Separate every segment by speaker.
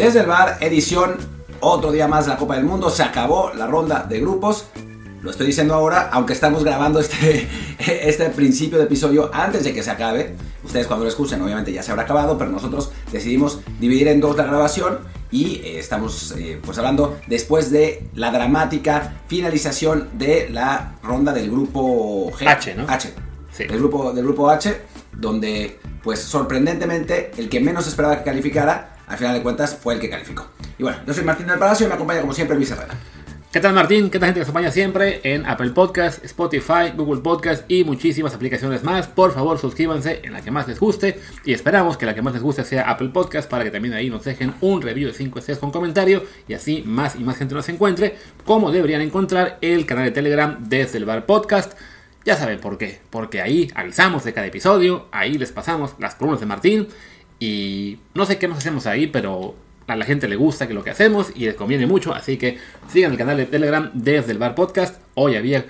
Speaker 1: Desde el bar, edición, otro día más de la Copa del Mundo. Se acabó la ronda de grupos. Lo estoy diciendo ahora, aunque estamos grabando este, este principio de episodio antes de que se acabe. Ustedes cuando lo escuchen obviamente ya se habrá acabado, pero nosotros decidimos dividir en dos la grabación y eh, estamos eh, pues hablando después de la dramática finalización de la ronda del grupo G.
Speaker 2: H, ¿no?
Speaker 1: H.
Speaker 2: Sí.
Speaker 1: Del grupo, del grupo H, donde pues sorprendentemente el que menos esperaba que calificara, al final de cuentas fue el que calificó. Y bueno, yo soy Martín del Palacio y me acompaña como siempre Luis Herrera.
Speaker 2: ¿Qué tal Martín? ¿Qué tal gente que acompaña siempre en Apple Podcast, Spotify, Google Podcast y muchísimas aplicaciones más? Por favor suscríbanse en la que más les guste y esperamos que la que más les guste sea Apple Podcast para que también ahí nos dejen un review de 5 estrellas con comentario y así más y más gente nos encuentre como deberían encontrar el canal de Telegram desde el Bar Podcast. Ya saben por qué, porque ahí avisamos de cada episodio, ahí les pasamos las columnas de Martín y no sé qué más hacemos ahí, pero a la gente le gusta que lo que hacemos y les conviene mucho, así que sigan el canal de Telegram desde el Bar Podcast. Hoy había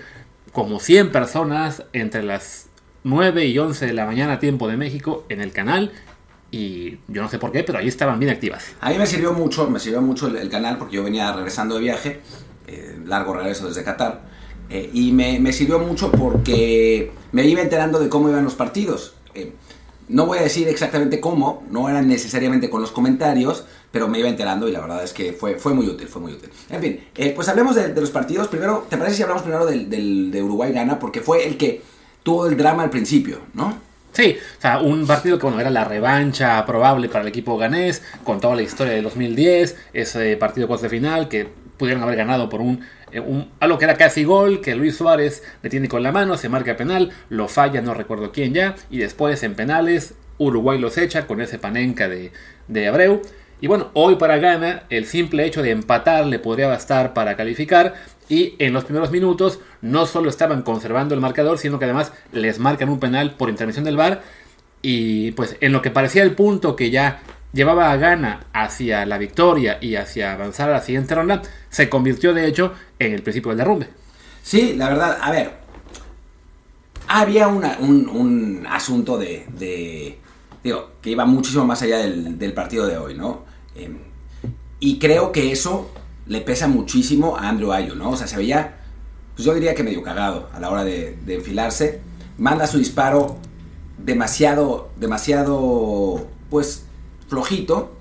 Speaker 2: como 100 personas entre las 9 y 11 de la mañana tiempo de México en el canal y yo no sé por qué, pero ahí estaban bien activas.
Speaker 1: A mí me sirvió mucho, me sirvió mucho el, canal porque yo venía regresando de viaje, eh, largo regreso desde Qatar, eh, y me, me, sirvió mucho porque me iba enterando de cómo iban los partidos. Eh, no voy a decir exactamente cómo, no eran necesariamente con los comentarios, pero me iba enterando y la verdad es que fue, fue muy útil, fue muy útil. En fin, eh, pues hablemos de, los partidos. Primero, ¿te parece si hablamos primero del, del, de Uruguay-Gana? Porque fue el que tuvo el drama al principio, ¿no?
Speaker 2: Sí, o sea, un partido que bueno, era la revancha probable para el equipo ganés, con toda la historia de 2010, ese partido cuarto de final que pudieron haber ganado por un, un, algo que era casi gol, que Luis Suárez le tiene con la mano, se marca penal, lo falla, no recuerdo quién ya, y después en penales Uruguay los echa con ese panenca de, de Abreu. Y bueno, hoy para Ghana el simple hecho de empatar le podría bastar para calificar. Y en los primeros minutos no solo estaban conservando el marcador, sino que además les marcan un penal por intervención del VAR. Y pues en lo que parecía el punto que ya llevaba a Ghana hacia la victoria y hacia avanzar a la siguiente ronda, se convirtió de hecho en el principio del derrumbe.
Speaker 1: Sí, la verdad, a ver, había una, un, un, asunto de, de, digo, que iba muchísimo más allá del, del partido de hoy, ¿no? Eh, y creo que eso le pesa muchísimo a Andrew Ayo, ¿no? O sea, se veía, pues yo diría que medio cagado a la hora de, de enfilarse. Manda su disparo demasiado, demasiado, pues, flojito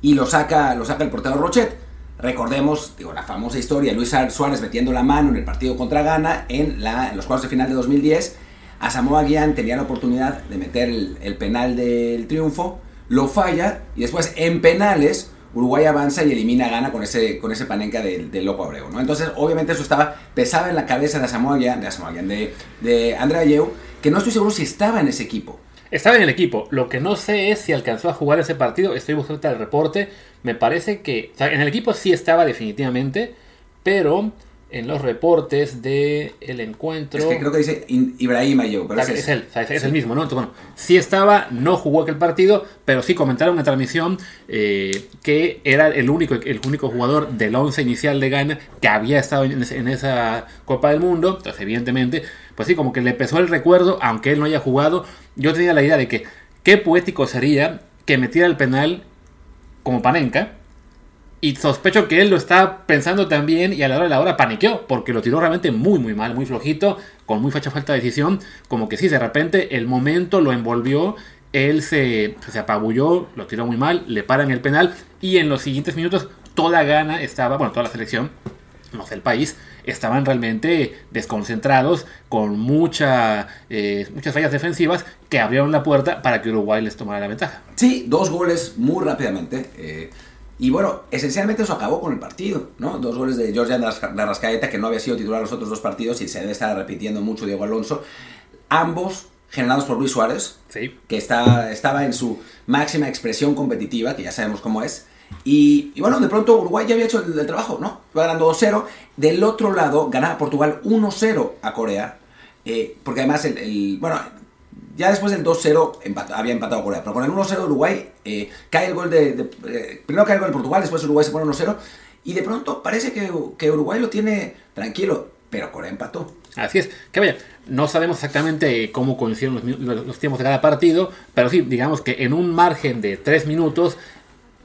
Speaker 1: y lo saca, lo saca el portero Rochet. Recordemos, digo, la famosa historia, Luis Suárez metiendo la mano en el partido contra Ghana en, los cuartos de final de 2010. A Samoa Guián tenía la oportunidad de meter el, penal del triunfo, lo falla y después en penales Uruguay avanza y elimina a Ghana con ese, con ese panenca del de Loco Abreu, ¿no? Entonces, obviamente eso estaba, pesaba en la cabeza de Samoa Guián, de, Samoa Guián, de, de Andrea Yeu, que no estoy seguro si estaba en ese equipo.
Speaker 2: Estaba en el equipo. Lo que no sé es si alcanzó a jugar ese partido. Estoy buscando el reporte. Me parece que. O sea, en el equipo sí estaba definitivamente. Pero en los reportes del el encuentro.
Speaker 1: Es que creo que dice Ibrahim Ayew, pero
Speaker 2: o sea, es, es, él, o sea, es, sí. el mismo, ¿no? Entonces, bueno, sí estaba, no jugó aquel partido, pero sí comentaron en la transmisión eh, que era el único, el único jugador del 11 inicial de Ghana que había estado en, en, esa Copa del Mundo. Entonces, evidentemente, pues sí, como que le pesó el recuerdo, aunque él no haya jugado. Yo tenía la idea de que qué poético sería que metiera el penal como Panenka y sospecho que él lo estaba pensando también y a la hora de la hora paniqueó, porque lo tiró realmente muy, muy mal, muy flojito, con muy facha falta de decisión. Como que sí, de repente el momento lo envolvió, él se, se apabulló, lo tiró muy mal, le paran el penal y en los siguientes minutos toda gana estaba, bueno, toda la selección, no sé, el país, estaban realmente desconcentrados con eh, muchas fallas defensivas que abrieron la puerta para que Uruguay les tomara la ventaja.
Speaker 1: Sí, dos goles muy rápidamente. Eh y bueno, esencialmente eso acabó con el partido, ¿no? Dos goles de Georgian Larrascaeta, que no había sido titular los otros dos partidos y se debe estar repitiendo mucho Diego Alonso. Ambos generados por Luis Suárez,
Speaker 2: sí.
Speaker 1: que está, estaba en su máxima expresión competitiva, que ya sabemos cómo es. Y, y bueno, de pronto Uruguay ya había hecho el, el trabajo, ¿no? Iba ganando 2-0. Del otro lado, ganaba Portugal 1-0 a Corea. Eh, porque además, el, el, bueno, ya después del 2-0 empat había empatado Corea, pero con el 1-0 Uruguay eh, cae el gol de, de eh, primero cae el gol de Portugal, después Uruguay se pone 1-0 y de pronto parece que, que, Uruguay lo tiene tranquilo, pero Corea empató.
Speaker 2: Así es, que vaya, no sabemos exactamente cómo coincidieron los, los, los, tiempos de cada partido, pero sí, digamos que en un margen de 3 minutos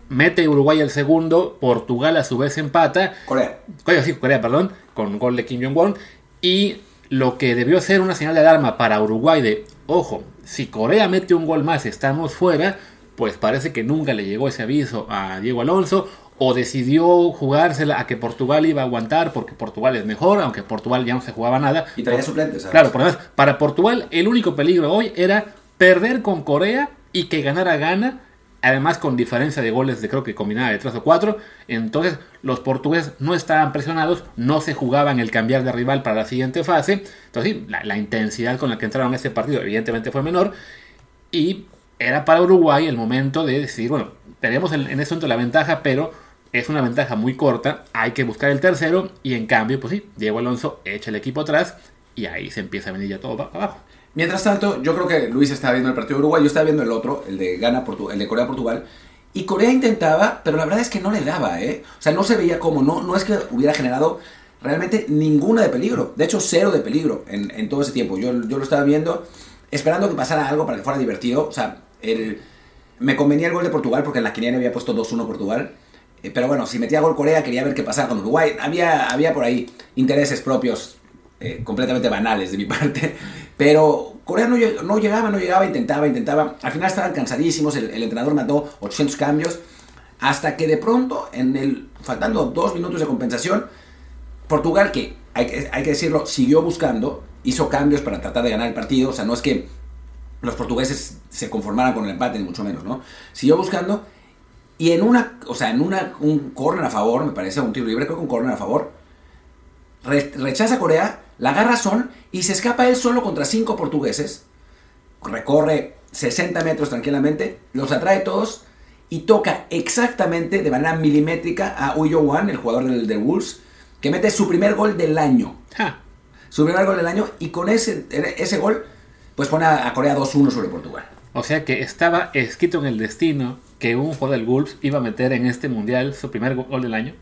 Speaker 2: mete Uruguay el segundo, Portugal a su vez empata.
Speaker 1: Corea.
Speaker 2: Corea, sí, Corea, perdón, con gol de Kim Jong-un. Y lo que debió ser una señal de alarma para Uruguay de, ojo, si Corea mete un gol más y estamos fuera, pues parece que nunca le llegó ese aviso a Diego Alonso o decidió jugársela a que Portugal iba a aguantar porque Portugal es mejor, aunque Portugal ya no se jugaba nada.
Speaker 1: Y traía suplentes. ¿sabes?
Speaker 2: Claro, por lo demás, para Portugal el único peligro hoy era perder con Corea y que ganara gana, además con diferencia de goles de creo que combinada de 3 o 4. Entonces los portugueses no estaban presionados, no se jugaban el cambiar de rival para la siguiente fase. Entonces sí, la, intensidad con la que entraron a este partido evidentemente fue menor. Y era para Uruguay el momento de decidir, bueno, tenemos en, este momento la ventaja, pero es una ventaja muy corta, hay que buscar el tercero y en cambio, pues sí, Diego Alonso echa el equipo atrás y ahí se empieza a venir ya todo para abajo.
Speaker 1: Mientras tanto, yo creo que Luis estaba viendo el partido de Uruguay, yo estaba viendo el otro, el de Ghana, el de Corea-Portugal, y Corea intentaba, pero la verdad es que no le daba, ¿eh? O sea, no se veía como, no, no es que hubiera generado realmente ninguna de peligro, de hecho cero de peligro en, en todo ese tiempo. Yo, yo lo estaba viendo esperando que pasara algo para que fuera divertido, o sea, el, me convenía el gol de Portugal porque en la quiniela había puesto 2-1 Portugal. Eh, pero bueno, si metía gol Corea, quería ver qué pasaba con Uruguay. Había, había por ahí intereses propios eh, completamente banales de mi parte. Pero Corea no, llegaba, no llegaba, intentaba, intentaba. Al final estaban cansadísimos, el, entrenador mandó 800 cambios. Hasta que de pronto, en el, faltando dos minutos de compensación, Portugal, que hay, que hay que decirlo, siguió buscando, hizo cambios para tratar de ganar el partido. O sea, no es que los portugueses se conformaran con el empate, ni mucho menos, ¿no? Siguió buscando y en una, o sea, en una, un corner a favor, me parece, un tiro libre, creo que un corner a favor, re, rechaza Corea, la agarra Son y se escapa él solo contra cinco portugueses, recorre 60 metros tranquilamente, los atrae todos y toca exactamente de manera milimétrica a Uyo Wan, el jugador del, del Wolves, que mete su primer gol del año.
Speaker 2: Ja.
Speaker 1: Su primer gol del año y con ese, ese gol, pues pone a Corea 2-1 sobre Portugal.
Speaker 2: O sea que estaba escrito en el destino que un jugador del Wolves iba a meter en este mundial su primer gol del año.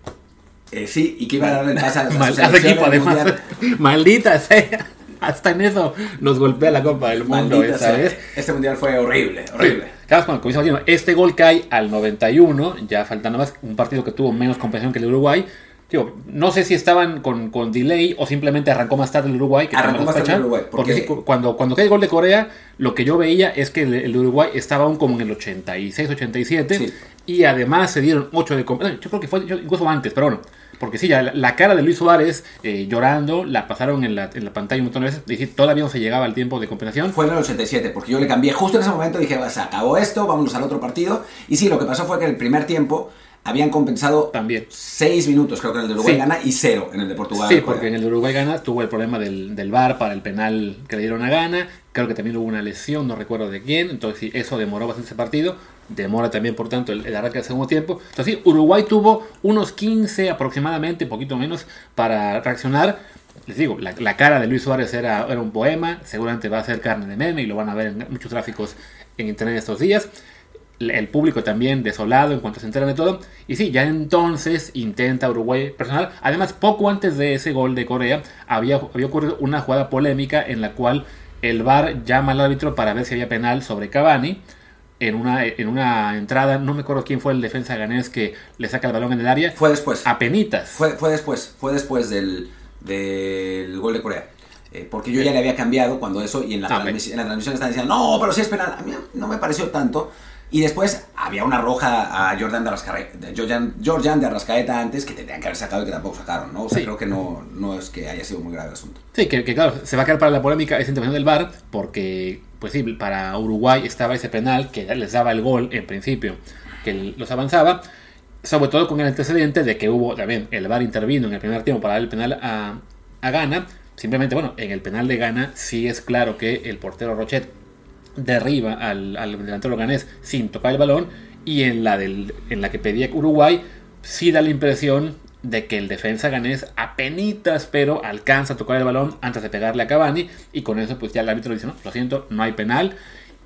Speaker 1: Eh, sí, y que iba a darle paz a,
Speaker 2: Mal, a equipo, además. Maldita sea. Hasta en eso nos golpea la Copa del Mundo
Speaker 1: Maldita
Speaker 2: esta
Speaker 1: sea.
Speaker 2: vez.
Speaker 1: Este mundial fue horrible, horrible.
Speaker 2: Claro, cuando comienza este gol cae al 91, ya faltando más, un partido que tuvo menos compensación que el de Uruguay. Digo, no sé si estaban con, con delay o simplemente arrancó más tarde el Uruguay. Que
Speaker 1: Arrancó más tarde el Uruguay,
Speaker 2: Porque,
Speaker 1: porque-
Speaker 2: sí, cuando, cuando cae el gol de Corea, lo que yo veía es que el, Uruguay estaba aún como en el 86, 87.
Speaker 1: Sí.
Speaker 2: Y además se dieron 8 de compensación. Yo creo que fue yo- incluso antes, pero bueno. Porque sí, ya la, la cara de Luis Suárez eh, llorando, la pasaron en la, en la pantalla un montón de veces. Todavía no se llegaba al tiempo de compensación.
Speaker 1: Fue en el 87, porque yo le cambié justo en ese momento, dije, se acabó esto, vámonos al otro partido. Y sí, lo que pasó fue que en el primer tiempo habían compensado
Speaker 2: También.
Speaker 1: 6 minutos, creo que en el de Uruguay
Speaker 2: Sí.
Speaker 1: gana, y 0 en el de Portugal.
Speaker 2: Sí, porque en el de Uruguay gana tuvo el problema del, del VAR para el penal que le dieron a Gana. Creo que también hubo una lesión, no recuerdo de quién. Entonces, sí, eso demoró bastante ese partido. Demora también, por tanto, el, el arranque del segundo tiempo. Entonces, sí, Uruguay tuvo unos 15 aproximadamente, poquito menos, para reaccionar. Les digo, la, la cara de Luis Suárez era, era un poema. Seguramente va a ser carne de meme y lo van a ver en muchos tráficos en internet estos días el público también desolado en cuanto se enteran de todo. Y sí, ya entonces intenta Uruguay personal. Además, poco antes de ese gol de Corea, había, había ocurrido una jugada polémica en la cual el VAR llama al árbitro para ver si había penal sobre Cavani. En una, en una entrada, no me acuerdo quién fue el defensa ganés que le saca el balón en el área.
Speaker 1: Fue después.
Speaker 2: A penitas.
Speaker 1: Fue, fue después, fue después del, del gol de Corea. Eh, porque yo ya le había cambiado cuando eso, y en la,
Speaker 2: Ah,
Speaker 1: transmisión, en la transmisión estaban diciendo, no, pero sí es penal. A mí no me pareció tanto. Y después había una roja a Jordan de Arrascaeta, Jordan, Jordan de Arrascaeta antes que tendrían que haber sacado y que tampoco sacaron, ¿no? O sea,
Speaker 2: Sí.
Speaker 1: creo que no, no es que haya sido muy grave el asunto.
Speaker 2: Sí, que, que claro, se va a quedar para la polémica esa intervención del VAR, porque, pues sí, para Uruguay estaba ese penal que les daba el gol en principio, que los avanzaba, sobre todo con el antecedente de que hubo, también, el VAR intervino en el primer tiempo para dar el penal a, a Ghana. Simplemente, bueno, en el penal de Ghana sí es claro que el portero Rochet derriba al, al delantero ganés sin tocar el balón, y en la, del, en la que pedía Uruguay sí da la impresión de que el defensa ganés apenitas pero alcanza a tocar el balón antes de pegarle a Cavani y con eso pues ya el árbitro dice no, lo siento, no hay penal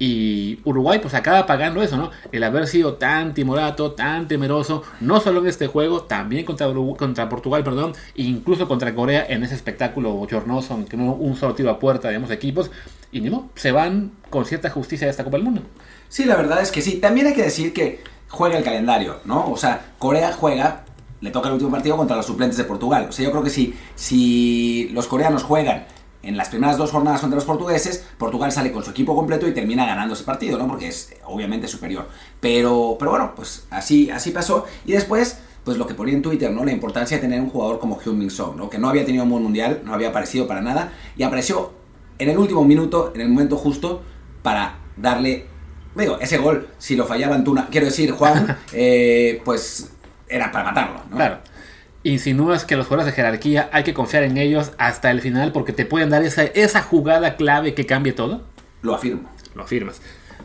Speaker 2: y Uruguay pues acaba pagando eso, ¿no? El haber sido tan timorato, tan temeroso, no solo en este juego, también contra, contra Portugal, perdón, e incluso contra Corea en ese espectáculo bochornoso en que no un solo tiro a puerta de ambos equipos y ni modo, se van con cierta justicia de esta Copa del Mundo.
Speaker 1: Sí, la verdad es que sí. También hay que decir que juega el calendario, ¿no? O sea, Corea juega, le toca el último partido contra los suplentes de Portugal. O sea, yo creo que si, si los coreanos juegan en las primeras dos jornadas contra los portugueses, Portugal sale con su equipo completo y termina ganando ese partido, ¿no? Porque es obviamente superior. Pero, pero bueno, pues así, así pasó. Y después, pues lo que ponía en Twitter, ¿no? La importancia de tener un jugador como Hyun Min Song, ¿no? Que no había tenido un mundial, no había aparecido para nada, y apareció en el último minuto, en el momento justo, para darle. Digo, ese gol, si lo fallaba Antuna, quiero decir, Juan, eh, pues era para matarlo, ¿no?
Speaker 2: Claro. Insinúas que los jugadores de jerarquía hay que confiar en ellos hasta el final porque te pueden dar esa, esa jugada clave que cambie todo.
Speaker 1: Lo afirmo.
Speaker 2: Lo afirmas.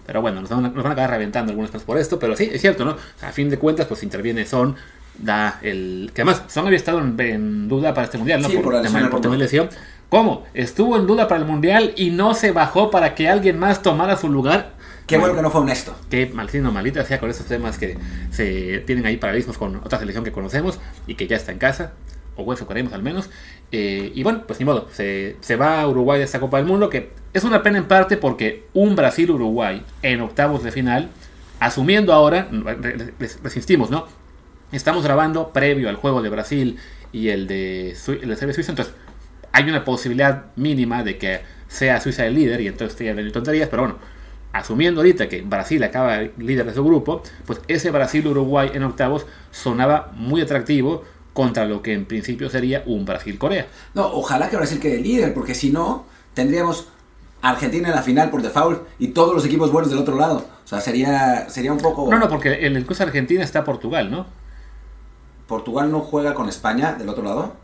Speaker 2: Pero bueno, nos van, a, nos van a acabar reventando algunos cosas por esto, pero sí, es cierto, ¿no? a fin de cuentas, pues interviene Son, da el... Que además, Son había estado en, en duda para este mundial, ¿no?
Speaker 1: Sí, por la lesión
Speaker 2: por tema de lesión. ¿Cómo? Estuvo en duda para el mundial y no se bajó para que alguien más tomara su lugar.
Speaker 1: Qué bueno que no fue honesto.
Speaker 2: Qué malcino, malita sea con esos temas que se tienen ahí paralelismos con otra selección que conocemos y que ya está en casa, o eso queremos al menos. Eh, y bueno, pues ni modo, se, se va a Uruguay de esta Copa del Mundo, que es una pena en parte porque un Brasil-Uruguay en octavos de final, asumiendo ahora, les, les insistimos, ¿no? Estamos grabando previo al juego de Brasil y el de, el de Serbia Suiza, entonces hay una posibilidad mínima de que sea Suiza el líder y entonces hablando de tonterías, pero bueno, asumiendo ahorita que Brasil acaba líder de su grupo, pues ese Brasil-Uruguay en octavos sonaba muy atractivo contra lo que en principio sería un Brasil-Corea.
Speaker 1: No, ojalá que Brasil quede líder, porque si no, tendríamos Argentina en la final por default y todos los equipos buenos del otro lado. O sea, sería, sería un poco...
Speaker 2: No, no, porque en el caso de Argentina está Portugal, ¿no?
Speaker 1: Portugal no juega con España del otro lado.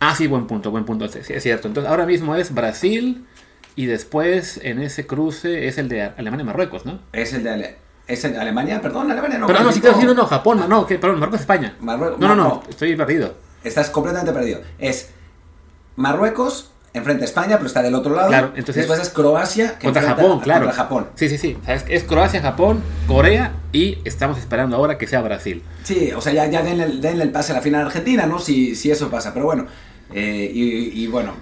Speaker 2: Ah, sí, buen punto, buen punto, sí, sí, es cierto. Entonces ahora mismo es Brasil y después en ese cruce es el de Alemania y Marruecos, ¿no?
Speaker 1: Es el de Ale- es el de Alemania, perdón, Alemania no.
Speaker 2: Pero no, sí,
Speaker 1: calificó.
Speaker 2: no, no, no, Japón, no, que, perdón, Marruecos, España.
Speaker 1: Marruecos-
Speaker 2: no, no, no, estoy perdido.
Speaker 1: Estás completamente perdido. Es Marruecos enfrente a España, pero está del otro lado.
Speaker 2: Claro, entonces-
Speaker 1: Después es Croacia que
Speaker 2: Contra Japón,
Speaker 1: a-
Speaker 2: claro.
Speaker 1: Contra Japón.
Speaker 2: Sí, sí, sí. O sea, es, es Croacia, Japón, Corea y estamos esperando ahora que sea Brasil.
Speaker 1: Sí, o sea, ya, ya denle, el- denle el pase a la final a Argentina, ¿no? Si, si eso pasa. Pero bueno, eh, y, y bueno,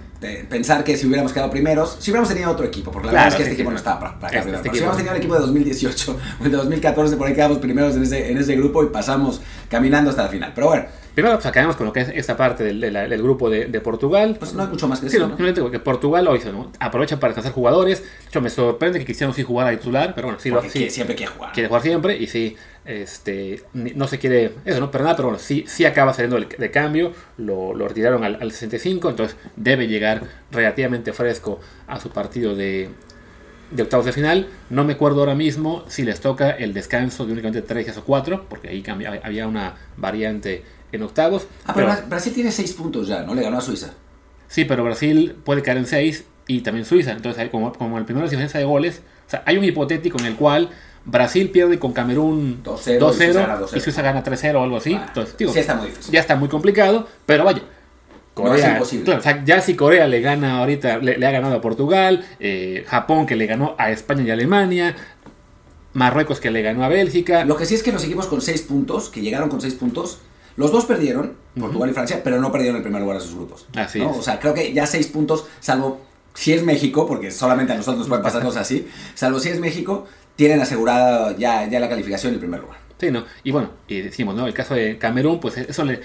Speaker 1: pensar que si hubiéramos quedado primeros, si hubiéramos tenido otro equipo, porque la
Speaker 2: Claro,
Speaker 1: verdad es que este equipo no estaba para, para
Speaker 2: Este- este
Speaker 1: si hubiéramos tenido el equipo de 2018 o el de 2014, por ahí quedamos primeros en ese, en ese grupo y pasamos caminando hasta la final. Pero bueno,
Speaker 2: Primero, pues acabamos con lo que es esta parte del, grupo de, de Portugal.
Speaker 1: pues no hay mucho más que
Speaker 2: Sí,
Speaker 1: decir.
Speaker 2: no,
Speaker 1: ¿no?
Speaker 2: simplemente porque Portugal hoy ¿no? aprovecha para descansar jugadores. De hecho, me sorprende que Cristiano sí jugara de titular, pero bueno, sí, lo, sí
Speaker 1: que- siempre quiere jugar.
Speaker 2: quiere jugar siempre y sí, este, no se quiere, eso no, pero nada, pero bueno, sí, sí acaba saliendo de, de cambio, lo, lo retiraron al, al 65, entonces debe llegar relativamente fresco a su partido de, de octavos de final. No me acuerdo ahora mismo si les toca el descanso de únicamente 3 días o 4, porque ahí cambia- había una variante en octavos.
Speaker 1: Ah, pero
Speaker 2: pero-
Speaker 1: Bra- Brasil tiene 6 puntos ya, ¿no? Le ganó a Suiza.
Speaker 2: Sí, pero Brasil puede caer en 6 y también Suiza. Entonces, hay como, como el primero es diferencia de goles, o sea, hay un hipotético en el cual Brasil pierde con Camerún
Speaker 1: 2-0
Speaker 2: 2-0
Speaker 1: y Suiza gana 2-0.
Speaker 2: y Suiza gana 3-0 o algo así.
Speaker 1: Ah,
Speaker 2: Entonces, digo,
Speaker 1: sí está muy difícil.
Speaker 2: ya está muy complicado, pero vaya.
Speaker 1: No es imposible.
Speaker 2: claro, o sea, ya si Corea le gana ahorita, le, le ha ganado a Portugal, eh, Japón que le ganó a España y Alemania, Marruecos que le ganó a Bélgica.
Speaker 1: Lo que sí es que los equipos con 6 puntos, que llegaron con 6 puntos, los dos perdieron, Portugal y Francia, pero no perdieron el primer lugar de sus grupos.
Speaker 2: Así
Speaker 1: ¿no?
Speaker 2: es.
Speaker 1: O sea, creo que ya 6 puntos, salvo si es México, porque solamente a nosotros nos pueden pasar cosas así, salvo si es México, tienen asegurada ya, ya la calificación y el primer lugar.
Speaker 2: Sí, ¿no? Y bueno, y decimos, ¿no? El caso de Camerún, pues eso le...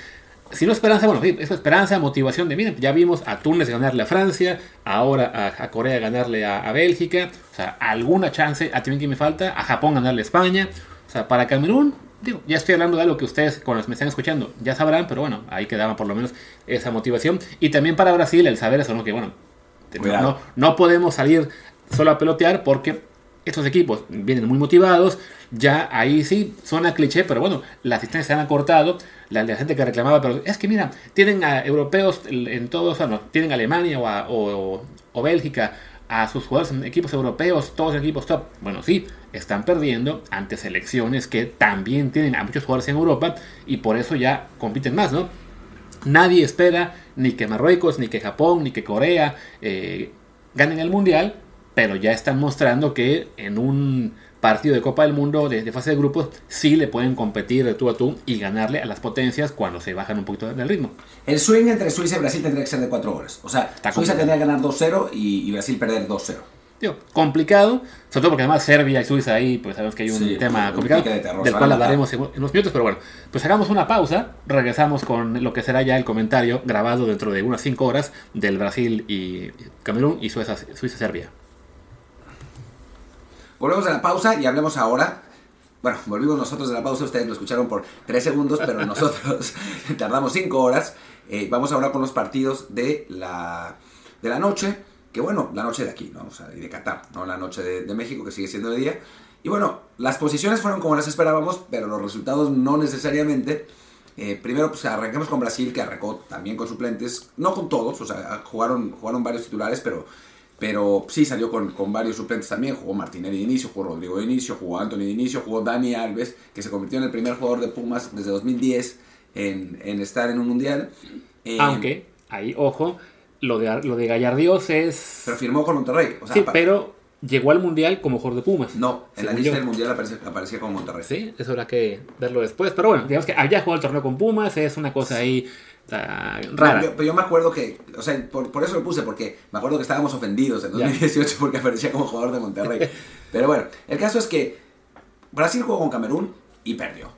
Speaker 2: Si no esperanza, bueno, sí, eso esperanza, motivación de, miren, ya vimos a Túnez ganarle a Francia, ahora a, a Corea ganarle a, a Bélgica, o sea, alguna chance, a también que me falta, a Japón ganarle a España, o sea, para Camerún, digo, ya estoy hablando de algo que ustedes, con los que me están escuchando, ya sabrán, pero bueno, ahí quedaba por lo menos esa motivación, y también para Brasil el saber eso, ¿no? Que bueno, no, no, no podemos salir solo a pelotear porque estos equipos vienen muy motivados. Ya ahí sí suena cliché, pero bueno, las asistencias se han acortado. La, la gente que reclamaba, pero es que mira, tienen a europeos en todos, o sea, no, tienen a Alemania o, a- o- o Bélgica a sus jugadores en equipos europeos, todos equipos top. Bueno, sí, están perdiendo ante selecciones que también tienen a muchos jugadores en Europa y por eso ya compiten más, ¿no? Nadie espera ni que Marruecos, ni que Japón, ni que Corea eh, ganen el Mundial, pero ya están mostrando que en un partido de Copa del Mundo de, de fase de grupos sí le pueden competir de tú a tú y ganarle a las potencias cuando se bajan un poquito del ritmo.
Speaker 1: El swing entre Suiza y Brasil tendría que ser de 4 goles. O sea,
Speaker 2: Está
Speaker 1: Suiza
Speaker 2: complicado.
Speaker 1: tendría que ganar 2-0 y, y Brasil perder 2-0.
Speaker 2: digo, complicado, sobre todo porque además Serbia y Suiza ahí, pues sabemos que hay un
Speaker 1: Sí,
Speaker 2: tema complicado,
Speaker 1: pique de terror,
Speaker 2: del cual hablaremos en unos minutos, pero bueno, pues hagamos una pausa, regresamos con lo que será ya el comentario grabado dentro de unas 5 horas del Brasil y Camerún y Suiza- Suiza-Serbia.
Speaker 1: Volvemos a la pausa y hablemos ahora. Bueno, volvimos nosotros de la pausa, ustedes lo escucharon por 3 segundos, pero nosotros tardamos 5 horas. Eh, vamos ahora con los partidos de la, de la noche, que bueno, la noche de aquí, ¿no? O sea, y de Qatar, ¿no? La noche de, de México, que sigue siendo de día. Y bueno, las posiciones fueron como las esperábamos, pero los resultados no necesariamente. Eh, primero, pues arranquemos con Brasil, que arrancó también con suplentes, no con todos, o sea, jugaron, jugaron varios titulares, pero, pero sí salió con, con varios suplentes también. Jugó Martinelli de inicio, jugó Rodrigo de inicio, jugó Anthony de inicio, jugó Dani Alves, que se convirtió en el primer jugador de Pumas desde 2010 en, en estar en un mundial. Eh,
Speaker 2: Aunque, ahí, ojo, lo de, lo de Gallardios es...
Speaker 1: Pero firmó con Monterrey. O sea,
Speaker 2: sí, pero llegó al Mundial como jugador de Pumas.
Speaker 1: No, en la lista
Speaker 2: yo.
Speaker 1: del mundial aparecía, aparecía como Monterrey.
Speaker 2: Sí, eso habrá que verlo después. Pero bueno, digamos que había jugado el torneo con Pumas, es una cosa ahí ah, rara.
Speaker 1: Yo- pero yo me acuerdo que, o sea, por, por eso lo puse, porque me acuerdo que estábamos ofendidos en
Speaker 2: Ya.
Speaker 1: 2018 porque aparecía como jugador de Monterrey. Pero bueno, el caso es que Brasil jugó con Camerún y perdió.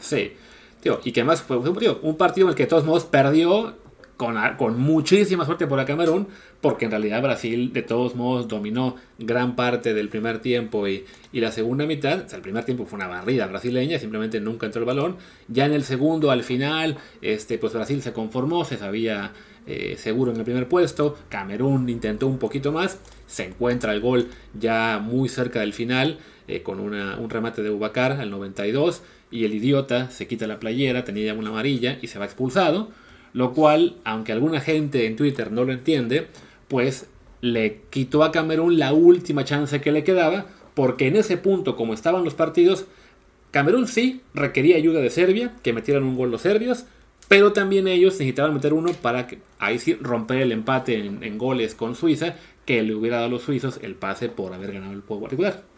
Speaker 2: Sí. Tío, y que además fue un, tío, un partido en el que de todos modos perdió con, a- muchísima suerte por la Camerún, porque en realidad Brasil de todos modos dominó gran parte del primer tiempo y, la segunda mitad. O sea, el primer tiempo fue una barrida brasileña, simplemente nunca entró el balón. Ya en el segundo, al final, este, pues Brasil se conformó, se sabía eh, seguro en el primer puesto. Camerún intentó un poquito más, se encuentra el gol ya muy cerca del final, eh, con un remate de Ubacar al 92, y el idiota se quita la playera, tenía ya una amarilla y se va expulsado. Lo cual, aunque alguna gente en Twitter no lo entiende, pues le quitó a Camerún la última chance que le quedaba, porque en ese punto, como estaban los partidos, Camerún sí requería ayuda de Serbia, que metieran un gol los serbios, pero también ellos necesitaban meter uno para que, ahí sí romper el empate en, en goles con Suiza, que le hubiera dado a los suizos el pase por haber ganado el juego particular.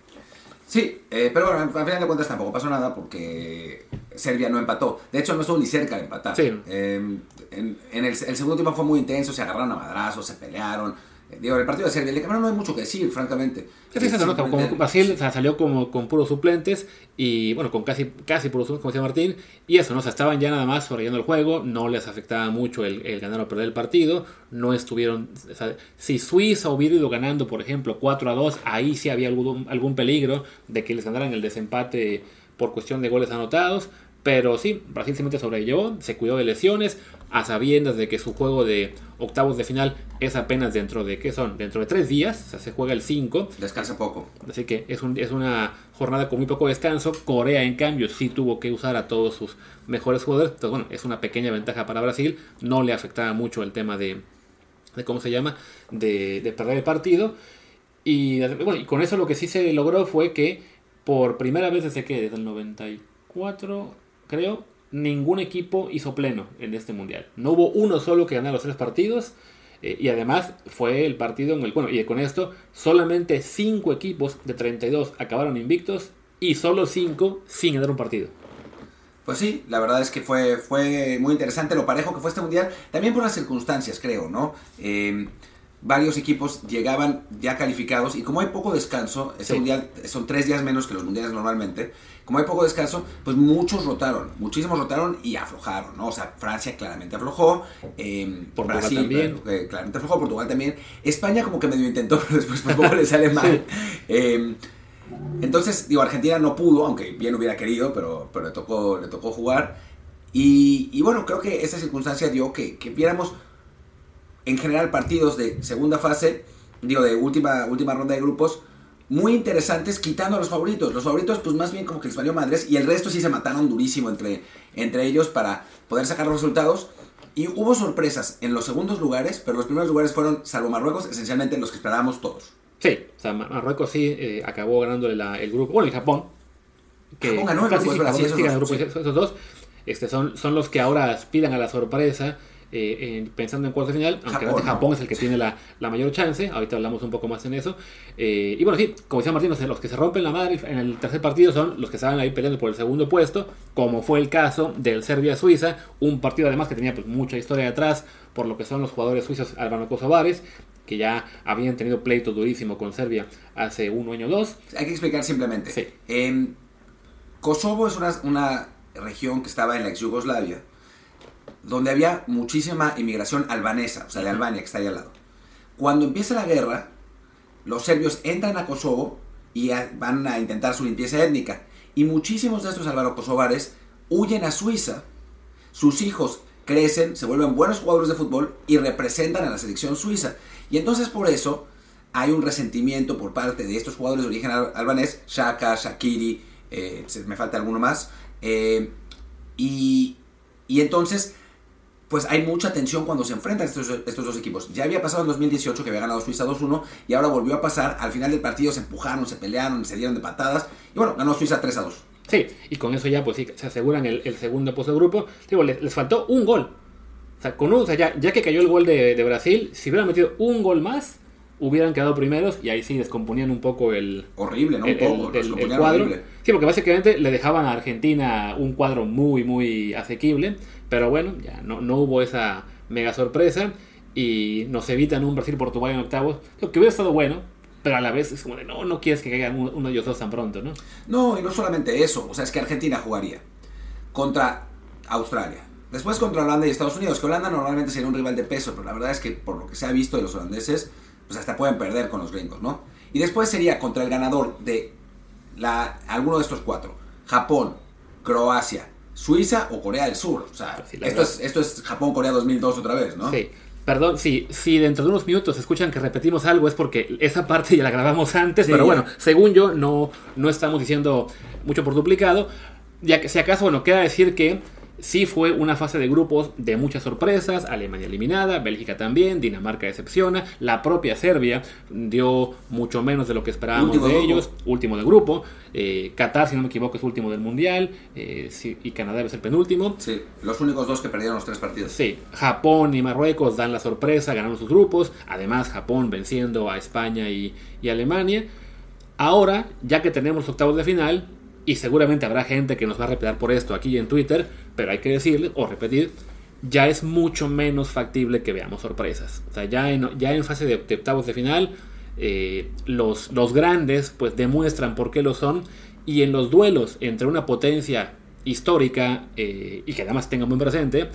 Speaker 1: Sí, eh, pero bueno, al final de cuentas tampoco pasó nada porque Serbia no empató. De hecho, no estuvo ni cerca de empatar.
Speaker 2: Sí.
Speaker 1: Eh, en en el, el segundo tiempo fue muy intenso, se agarraron a madrazos, se pelearon. Digo, el partido de Serbia, el de Camerún no hay mucho que decir, francamente.
Speaker 2: Sí, sí,
Speaker 1: Eh,
Speaker 2: sí, ¿no? Como- Brasil o sea, salió como con puros suplentes y bueno, con casi, casi puros suplentes, como decía Martín, y eso, ¿no? O sea, estaban ya nada más sobrellevando el juego, no les afectaba mucho el, el ganar o perder el partido, no estuvieron, o sea, si Suiza hubiera ido ganando, por ejemplo, 4 a 2, ahí sí había algún, algún peligro de que les ganaran el desempate por cuestión de goles anotados, pero sí, Brasil simplemente sobrellevó, se cuidó de lesiones, a sabiendas de que su juego de octavos de final es apenas dentro de, ¿qué son? Dentro de tres días, o sea, se juega el 5,
Speaker 1: Descansa poco.
Speaker 2: Así que es, un- es una jornada con muy poco descanso. Corea, en cambio, sí tuvo que usar a todos sus mejores jugadores. Entonces, bueno, es una pequeña ventaja para Brasil. No le afectaba mucho el tema de, de ¿cómo se llama? De, de perder el partido. Y, bueno, y con eso lo que sí se logró fue que por primera vez desde que, desde el 94, creo, ningún equipo hizo pleno en este mundial. No hubo uno solo que ganara los tres partidos. eh, y además fue el partido en el. Bueno, y con esto, solamente 5 equipos de 32 acabaron invictos y solo 5 sin ganar un partido.
Speaker 1: Pues sí, la verdad es que fue, fue muy interesante lo parejo que fue este mundial, también por las circunstancias, creo, ¿no? Eh, varios equipos llegaban ya calificados y como hay poco descanso,
Speaker 2: Sí.
Speaker 1: mundial son tres días menos que los mundiales normalmente, como hay poco descanso, pues muchos rotaron, muchísimos rotaron y aflojaron, ¿no? O sea, Francia claramente aflojó, eh,
Speaker 2: Portugal
Speaker 1: Brasil
Speaker 2: también.
Speaker 1: eh, claramente aflojó, Portugal también, España como que medio intentó, pero después por poco le sale mal. Eh, entonces, digo, Argentina no pudo, aunque bien hubiera querido, pero, pero le, tocó, le tocó jugar. Y, y bueno, creo que esta circunstancia dio que, que viéramos en general partidos de segunda fase, digo, de última, última ronda de grupos, muy interesantes, quitando a los favoritos. Los favoritos, pues más bien como que les valió madres, y el resto sí se mataron durísimo entre, entre ellos para poder sacar los resultados. Y hubo sorpresas en los segundos lugares, pero los primeros lugares fueron, salvo Marruecos, esencialmente los que esperábamos todos.
Speaker 2: Sí, o sea, Mar- Marruecos sí eh, acabó ganándole la- el grupo. Bueno, y Japón.
Speaker 1: Verdad,
Speaker 2: Japón ganó el grupo, esos- esos dos. Este, son, son los que ahora aspiran a la sorpresa. Eh, en- pensando en cuartos de final, aunque
Speaker 1: Japón.
Speaker 2: Japón es el que tiene la, la mayor chance, ahorita hablamos un poco más en eso. Eh, y bueno, sí, como decía Martín, los que se rompen la madre en el tercer partido son los que estaban ahí peleando por el segundo puesto, como fue el caso del Serbia-Suiza, un partido además que tenía pues, mucha historia detrás, por lo que son los jugadores suizos Albano Kosovares, que ya habían tenido pleito durísimo con Serbia hace un año o dos.
Speaker 1: Hay que explicar simplemente.
Speaker 2: Sí.
Speaker 1: Em, Kosovo es una, una región que estaba en la ex Yugoslavia, donde había muchísima inmigración albanesa, o sea, de Albania, que está ahí al lado. Cuando empieza la guerra, los serbios entran a Kosovo y van a intentar su limpieza étnica. Y muchísimos de estos albano-kosovares huyen a Suiza. Sus hijos crecen, se vuelven buenos jugadores de fútbol y representan a la selección suiza. Y entonces por eso hay un resentimiento por parte de estos jugadores de origen al- albanés, Shaka, Shakiri, eh, me falta alguno más. eh, y, y entonces, pues hay mucha tensión cuando se enfrentan estos, estos dos equipos. Ya había pasado en 2018 que había ganado Suiza 2-1 y ahora volvió a pasar. Al final del partido se empujaron, se pelearon, se dieron de patadas. Y bueno, ganó Suiza 3-2.
Speaker 2: Sí, y con eso ya pues sí, se aseguran el, el segundo puesto de grupo. Digo, les, les faltó un gol. O sea, con un, o sea, ya, ya que cayó el gol de, de Brasil, si hubieran metido un gol más, hubieran quedado primeros y ahí sí descomponían un poco el,
Speaker 1: Horrible, ¿no?
Speaker 2: el,
Speaker 1: Un poco,
Speaker 2: el- el- el cuadro.
Speaker 1: horrible.
Speaker 2: Sí, porque básicamente le dejaban a Argentina un cuadro muy, muy asequible. Pero bueno, ya no, no hubo esa mega sorpresa. Y nos evitan un Brasil-Portugal en octavos. Lo que hubiera estado bueno, pero a la vez es como de no, no quieres que caigan uno de ellos dos tan pronto, ¿no?
Speaker 1: No, y no solamente eso, o sea, es que Argentina jugaría contra Australia, después contra Holanda y Estados Unidos, que Holanda normalmente sería un rival de peso, pero la verdad es que por lo que se ha visto de los holandeses, pues hasta pueden perder con los gringos, ¿no? Y después sería contra el ganador de la, alguno de estos cuatro, Japón, Croacia, Suiza o Corea del Sur, o sea,
Speaker 2: Pues sí,
Speaker 1: esto, es, esto es Japón-Corea 2002 otra vez, ¿no?
Speaker 2: Sí. Perdón, si, si dentro de unos minutos escuchan que repetimos algo es porque esa parte ya la grabamos antes,
Speaker 1: Sí,
Speaker 2: pero
Speaker 1: ya.
Speaker 2: bueno, según yo no, no estamos diciendo mucho por duplicado. Ya que si acaso, bueno, queda decir que sí fue una fase de grupos de muchas sorpresas, Alemania eliminada, Bélgica también, Dinamarca decepciona, la propia Serbia dio mucho menos de lo que esperábamos
Speaker 1: Último
Speaker 2: de
Speaker 1: grupo.
Speaker 2: ellos, último de grupo, eh, Qatar, si no me equivoco, es último del Mundial, eh, sí, y Canadá es el penúltimo.
Speaker 1: Sí, los únicos dos que perdieron los tres partidos.
Speaker 2: Sí, Japón y Marruecos dan la sorpresa, ganaron sus grupos. Además, Japón venciendo a España y, y Alemania. Ahora, ya que tenemos octavos de final, y seguramente habrá gente que nos va a repetir por esto aquí en Twitter, pero hay que decirle o repetir, ya es mucho menos factible que veamos sorpresas. O sea, ya en, ya en fase de, octavos de final, eh, los, los grandes pues demuestran por qué lo son, y en los duelos entre una potencia histórica eh, y que además tenga muy presente,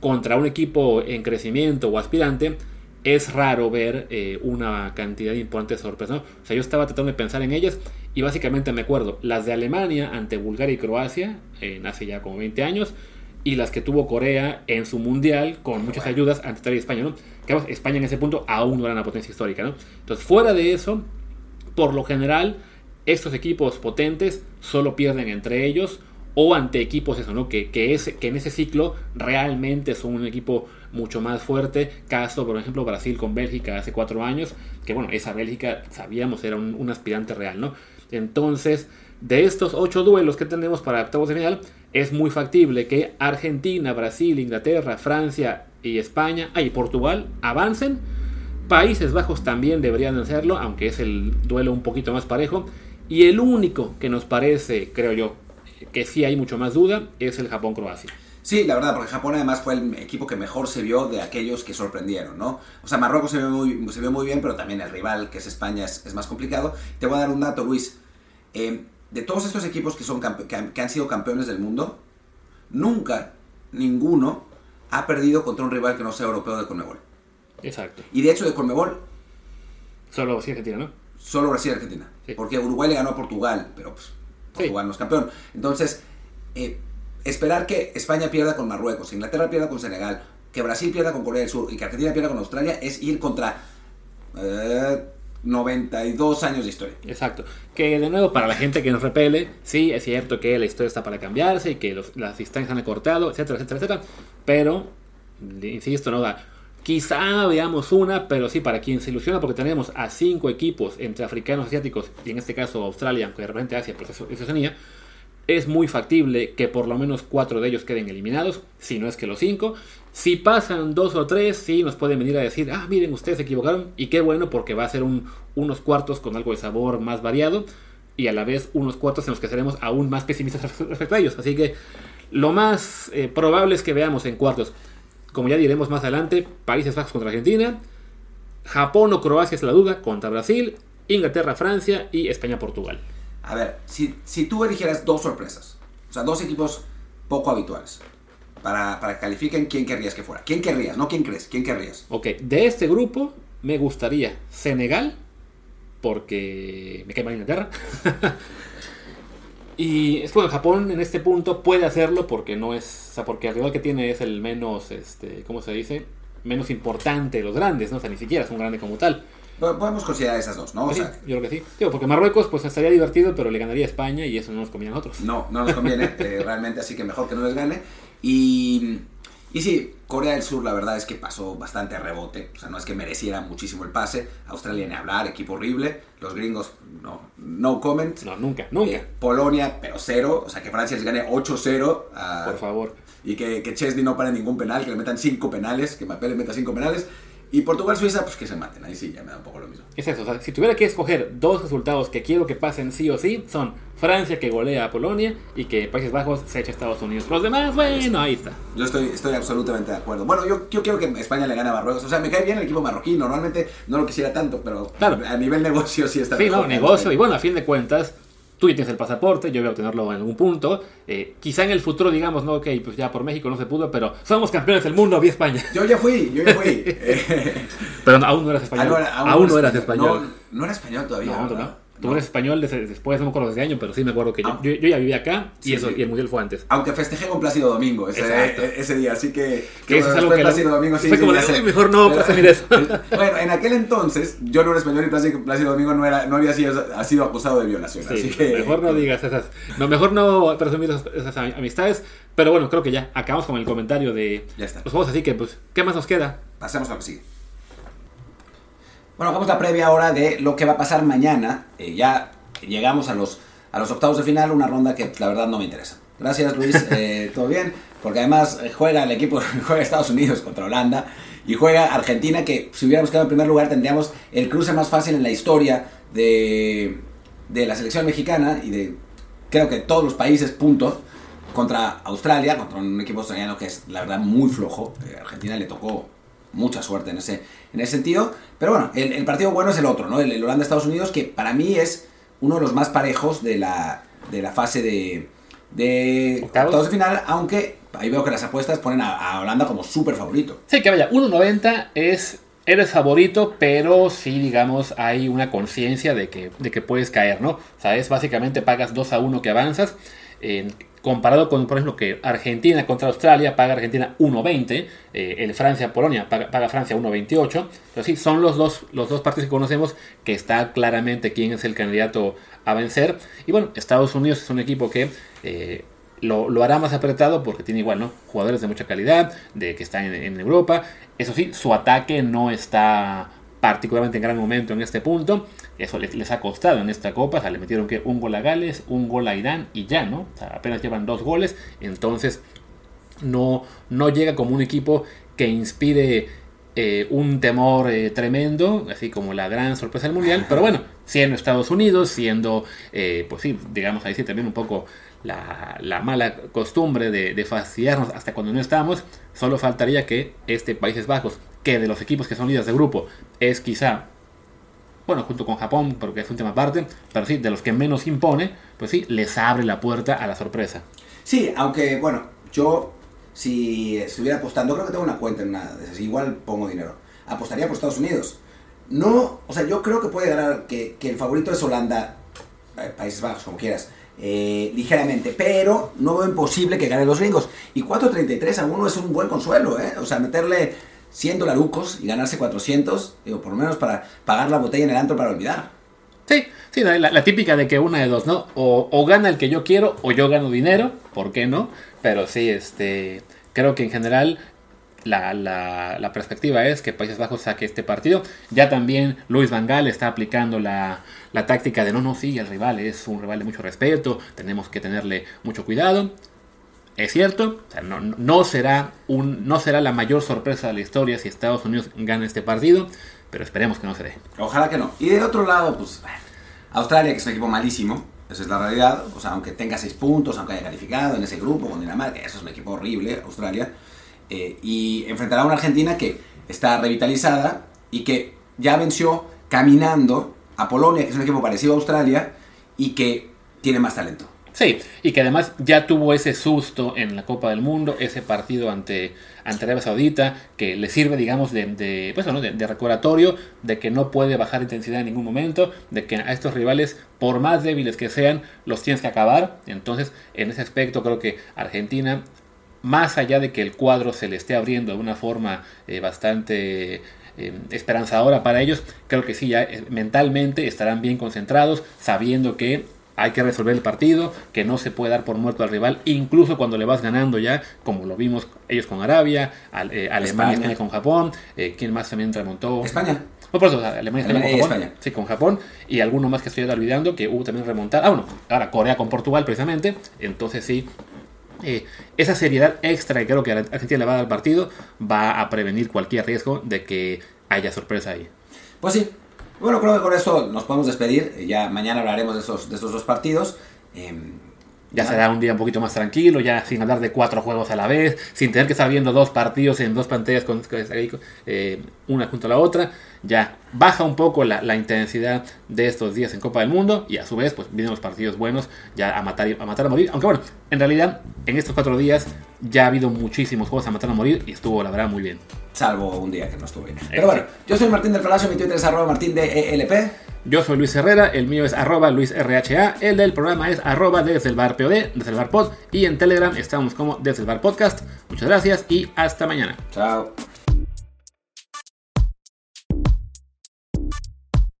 Speaker 2: contra un equipo en crecimiento o aspirante, es raro ver eh, una cantidad importante de sorpresas. ¿no? O sea, yo estaba tratando de pensar en ellas y básicamente me acuerdo las de Alemania ante Bulgaria y Croacia, en hace ya como 20 años, y las que tuvo Corea en su mundial con muchas ayudas ante Italia y España. ¿no? Que además, España en ese punto aún no era una potencia histórica. ¿no? Entonces, fuera de eso, por lo general, estos equipos potentes solo pierden entre ellos o ante equipos eso, ¿no? que, que, es, que en ese ciclo realmente son un equipo mucho más fuerte. Caso, por ejemplo, Brasil con Bélgica hace cuatro años, que bueno, esa Bélgica sabíamos era un, un aspirante real, ¿no? Entonces, de estos ocho duelos que tenemos para octavos de final, es muy factible que Argentina, Brasil, Inglaterra, Francia y España, ah, y Portugal avancen. Países Bajos también deberían hacerlo, aunque es el duelo un poquito más parejo. Y el único que nos parece, creo yo, que sí hay mucho más duda, es el Japón-Croacia.
Speaker 1: Sí, la verdad, porque Japón además fue el equipo que mejor se vio de aquellos que sorprendieron, ¿no? O sea, Marruecos se vio muy, se vio muy bien, pero también el rival, que es España, es, es más complicado. Te voy a dar un dato, Luis. Eh, de todos estos equipos que, son que, han, que han sido campeones del mundo, nunca ninguno ha perdido contra un rival que no sea europeo de Conmebol.
Speaker 2: Exacto.
Speaker 1: Y de hecho, de Conmebol,
Speaker 2: Solo sí Argentina, ¿no?
Speaker 1: solo Brasil y Argentina.
Speaker 2: Sí.
Speaker 1: Porque Uruguay le ganó a Portugal, pero pues Portugal no es campeón. Entonces, eh, esperar que España pierda con Marruecos, Inglaterra pierda con Senegal, que Brasil pierda con Corea del Sur y que Argentina pierda con Australia es ir contra eh, 92 años de historia.
Speaker 2: Exacto. Que de nuevo, para la gente que nos repele, sí, es cierto que la historia está para cambiarse y que los- las distancias han acortado, etcétera, etcétera, etcétera. Pero, insisto, no da. Quizá veamos una, pero sí, para quien se ilusiona, porque tenemos a cinco equipos entre africanos, asiáticos y en este caso Australia, aunque de repente Asia, pues eso, eso tenía, es muy factible que por lo menos cuatro de ellos queden eliminados, si no es que los cinco. Si pasan dos o tres, sí nos pueden venir a decir, ah, miren, ustedes se equivocaron, y qué bueno, porque va a ser un- unos cuartos con algo de sabor más variado, y a la vez unos cuartos en los que seremos aún más pesimistas respecto a ellos. Así que lo más eh, probable es que veamos en cuartos, como ya diremos más adelante, Países Bajos contra Argentina, Japón o Croacia es la duda contra Brasil, Inglaterra, Francia y España, Portugal.
Speaker 1: A ver, si, si tú eligieras dos sorpresas, o sea, dos equipos poco habituales, para, para que califiquen, ¿quién querrías que fuera? ¿Quién querrías? No quién crees, ¿quién querrías?
Speaker 2: Ok, de este grupo me gustaría Senegal, porque me cae mal Inglaterra. y es bueno, Japón en este punto puede hacerlo porque no es, o sea, porque el rival que tiene es el menos, este, ¿cómo se dice? Menos importante de los grandes, ¿no? O sea, ni siquiera es un grande como tal.
Speaker 1: Podemos considerar esas dos, ¿no? O
Speaker 2: sí,
Speaker 1: sea,
Speaker 2: yo creo que sí. Digo, porque Marruecos pues estaría divertido, pero le ganaría a España y eso no nos conviene a nosotros.
Speaker 1: no, no nos conviene eh, realmente, así que mejor que no les gane. Y, y sí, Corea del Sur la verdad es que pasó bastante rebote, o sea, no es que mereciera muchísimo el pase. Australia ni hablar, equipo horrible. Los gringos, no, no comment.
Speaker 2: No, nunca, nunca.
Speaker 1: Eh, Polonia, pero cero, o sea, que Francia les gane 8-0. a-
Speaker 2: Por favor.
Speaker 1: Y que, que Chesney no pare ningún penal, que le metan 5 penales, que Mbappé le meta 5 penales. Y Portugal-Suiza, pues que se maten, ahí sí, ya me da un poco lo mismo.
Speaker 2: Es eso, o sea, si tuviera que escoger dos resultados que quiero que pasen sí o sí, son Francia que golea a Polonia y que Países Bajos se echa a Estados Unidos. Los demás, bueno, ahí está.
Speaker 1: Yo estoy, estoy absolutamente de acuerdo. Bueno, yo, yo quiero que España le gane a Marruecos. O sea, me cae bien el equipo marroquí. Normalmente no lo quisiera tanto, pero
Speaker 2: Claro.
Speaker 1: a nivel negocio sí está
Speaker 2: Sí, no, negocio. Y bueno, a fin de cuentas, tú ya tienes el pasaporte, yo voy a obtenerlo en algún punto. Eh, quizá en el futuro digamos, no, ok, pues ya por México no se pudo, pero somos campeones del mundo, vi España.
Speaker 1: Yo ya fui, yo ya fui.
Speaker 2: Pero aún no eras español.
Speaker 1: ah, no era-
Speaker 2: aún, no
Speaker 1: era
Speaker 2: eras español.
Speaker 1: No, no era español todavía.
Speaker 2: No, no,
Speaker 1: ¿verdad?
Speaker 2: no. Tú eres español desde- después, no me acuerdo desde año, pero sí me acuerdo que yo,
Speaker 1: Ah.
Speaker 2: yo, yo ya vivía acá y,
Speaker 1: Sí,
Speaker 2: eso,
Speaker 1: sí.
Speaker 2: y el mundial fue antes.
Speaker 1: Aunque festejé con Plácido Domingo ese,
Speaker 2: Exacto.
Speaker 1: ese día, así que...
Speaker 2: Que eso es algo que
Speaker 1: Plácido
Speaker 2: lo-
Speaker 1: Domingo sí,
Speaker 2: fue como de,
Speaker 1: sé.
Speaker 2: "Uy, mejor no,
Speaker 1: Pero-
Speaker 2: pásame eso".
Speaker 1: bueno, en aquel entonces yo no era español y Plácido, Plácido Domingo no, era, no había sido, ha sido acusado de violación.
Speaker 2: Sí,
Speaker 1: así que...
Speaker 2: mejor no digas esas. No, mejor no presumir esas, esas am- amistades. Pero bueno, creo que ya acabamos con el comentario de
Speaker 1: Ya está.
Speaker 2: los juegos, así que pues, ¿qué más nos queda?
Speaker 1: Pasemos a lo que sigue. Bueno, hagamos la previa ahora de lo que va a pasar mañana. Eh, ya llegamos a los, a los octavos de final, una ronda que la verdad no me interesa. Gracias Luis, eh, todo bien. Porque además eh, juega el equipo, juega Estados Unidos contra Holanda y juega Argentina, que si hubiéramos quedado en primer lugar tendríamos el cruce más fácil en la historia de, de la selección mexicana y de creo que todos los países, punto, contra Australia, contra un equipo australiano que es la verdad muy flojo. Argentina le tocó mucha suerte en ese, en ese sentido. Pero bueno, el, el partido bueno es el otro, ¿no? El, el Holanda-Estados Unidos, que para mí es uno de los más parejos de la, de la fase de, de
Speaker 2: ¿Octavos?
Speaker 1: de final, aunque ahí veo que las apuestas ponen a, a Holanda como súper favorito.
Speaker 2: Sí, que vaya, 1.90 es. Eres favorito, pero sí, digamos, hay una conciencia de que, de que puedes caer, ¿no? O sea, es básicamente pagas 2 a 1 que avanzas. eh, comparado con, por ejemplo, que Argentina contra Australia paga Argentina 1.20, eh, el Francia-Polonia paga, Francia 1.28. Pero sí, son los dos, los dos partidos que conocemos que está claramente quién es el candidato a vencer. Y bueno, Estados Unidos es un equipo que eh, lo, lo hará más apretado porque tiene igual, ¿no? Jugadores de mucha calidad, de que están en Europa. Eso sí, su ataque no está particularmente en gran momento en este punto. Eso les, ha costado en esta copa. O sea, le metieron que un gol a Gales, un gol a Irán y ya, ¿no? O sea, apenas llevan dos goles. Entonces, no, no llega como un equipo que inspire eh, un temor eh, tremendo, así como la gran sorpresa del mundial. Pero bueno, siendo Estados Unidos, siendo, eh, pues sí, digamos ahí sí también un poco la, la mala costumbre de, de fastidiarnos hasta cuando no estamos, solo faltaría que este Países Bajos, que de los equipos que son líderes de grupo, es quizá bueno, junto con Japón, porque es un tema aparte, pero sí, de los que menos impone, pues sí, les abre la puerta a la sorpresa.
Speaker 1: Sí, aunque bueno, yo si estuviera apostando, creo que tengo una cuenta en una de igual pongo dinero. Apostaría por Estados Unidos. No, o sea, yo creo que puede ganar, que, que el favorito es Holanda, eh, Países Bajos, como quieras, eh, ligeramente, pero no veo imposible que gane los gringos. Y 4.33 a 1 es un buen consuelo, ¿eh? O sea, meterle 100 dolarucos y ganarse 400, digo, por lo menos para pagar la botella en el antro para olvidar.
Speaker 2: Sí, sí, la, típica de que una de dos, ¿no? O, o gana el que yo quiero o yo gano dinero, ¿por qué no? Pero sí, este, creo que en general la, la, la perspectiva es que Países Bajos saque este partido. Ya también Luis Van Gaal está aplicando la táctica de no, no, sí, el rival es un rival de mucho respeto, tenemos que tenerle mucho cuidado. Es cierto, o sea, no, no, será un, no será la mayor sorpresa de la historia si Estados Unidos gana este partido, pero esperemos que no se dé.
Speaker 1: Ojalá que no. Y del otro lado, pues, Australia, que es un equipo malísimo, esa es la realidad. O sea, aunque tenga seis puntos, aunque haya calificado en ese grupo con Dinamarca, eso es un equipo horrible, Australia. Eh, y enfrentará a una Argentina que está revitalizada y que ya venció caminando a Polonia, que es un equipo parecido a Australia y que tiene más talento.
Speaker 2: Sí, y que además ya tuvo ese susto en la Copa del Mundo, ese partido ante, ante Arabia Saudita, que le sirve, digamos, de, pues, ¿no? de, de recordatorio de que no puede bajar intensidad en ningún momento, de que a estos rivales, por más débiles que sean, los tienes que acabar. Entonces, en ese aspecto, creo que Argentina, más allá de que el cuadro se le esté abriendo de una forma eh, bastante eh, esperanzadora para ellos, creo que sí, ya eh, mentalmente estarán bien concentrados, sabiendo que hay que resolver el partido, que no se puede dar por muerto al rival, incluso cuando le vas ganando ya, como lo vimos ellos con Arabia, al, eh, Alemania
Speaker 1: España.
Speaker 2: con Japón, eh, ¿quién más también remontó?
Speaker 1: España.
Speaker 2: No, por eso, Alemania, con Japón.
Speaker 1: España.
Speaker 2: Sí, con Japón. Y alguno más que estoy olvidando, que hubo también remontada. Ah, bueno, ahora Corea con Portugal precisamente. Entonces sí, eh, esa seriedad extra que creo que Argentina le va a dar al partido va a prevenir cualquier riesgo de que haya sorpresa ahí.
Speaker 1: Pues sí. Bueno, creo que con esto nos podemos despedir. Eh, Ya mañana hablaremos de estos, de estos dos partidos. Em,
Speaker 2: Ya será un día un poquito más tranquilo, ya sin hablar de cuatro juegos a la vez, sin tener que estar viendo dos partidos en dos pantallas, con, eh, una junto a la otra. Ya baja un poco la, la intensidad de estos días en Copa del Mundo y a su vez, pues vienen los partidos buenos ya a matar, a matar a morir. Aunque bueno, en realidad, en estos cuatro días ya ha habido muchísimos juegos a matar a morir y estuvo, la verdad, muy bien.
Speaker 1: Salvo un día que no estuve. Pero bueno, yo soy Martín del Palacio, mi Twitter es arroba martín de ELP.
Speaker 2: Yo soy Luis Herrera, el mío es arroba luisrha, el del programa es arroba desde el bar POD, desde el bar pod, y en Telegram estamos como desde el bar podcast. Muchas gracias y hasta mañana.
Speaker 1: Chao.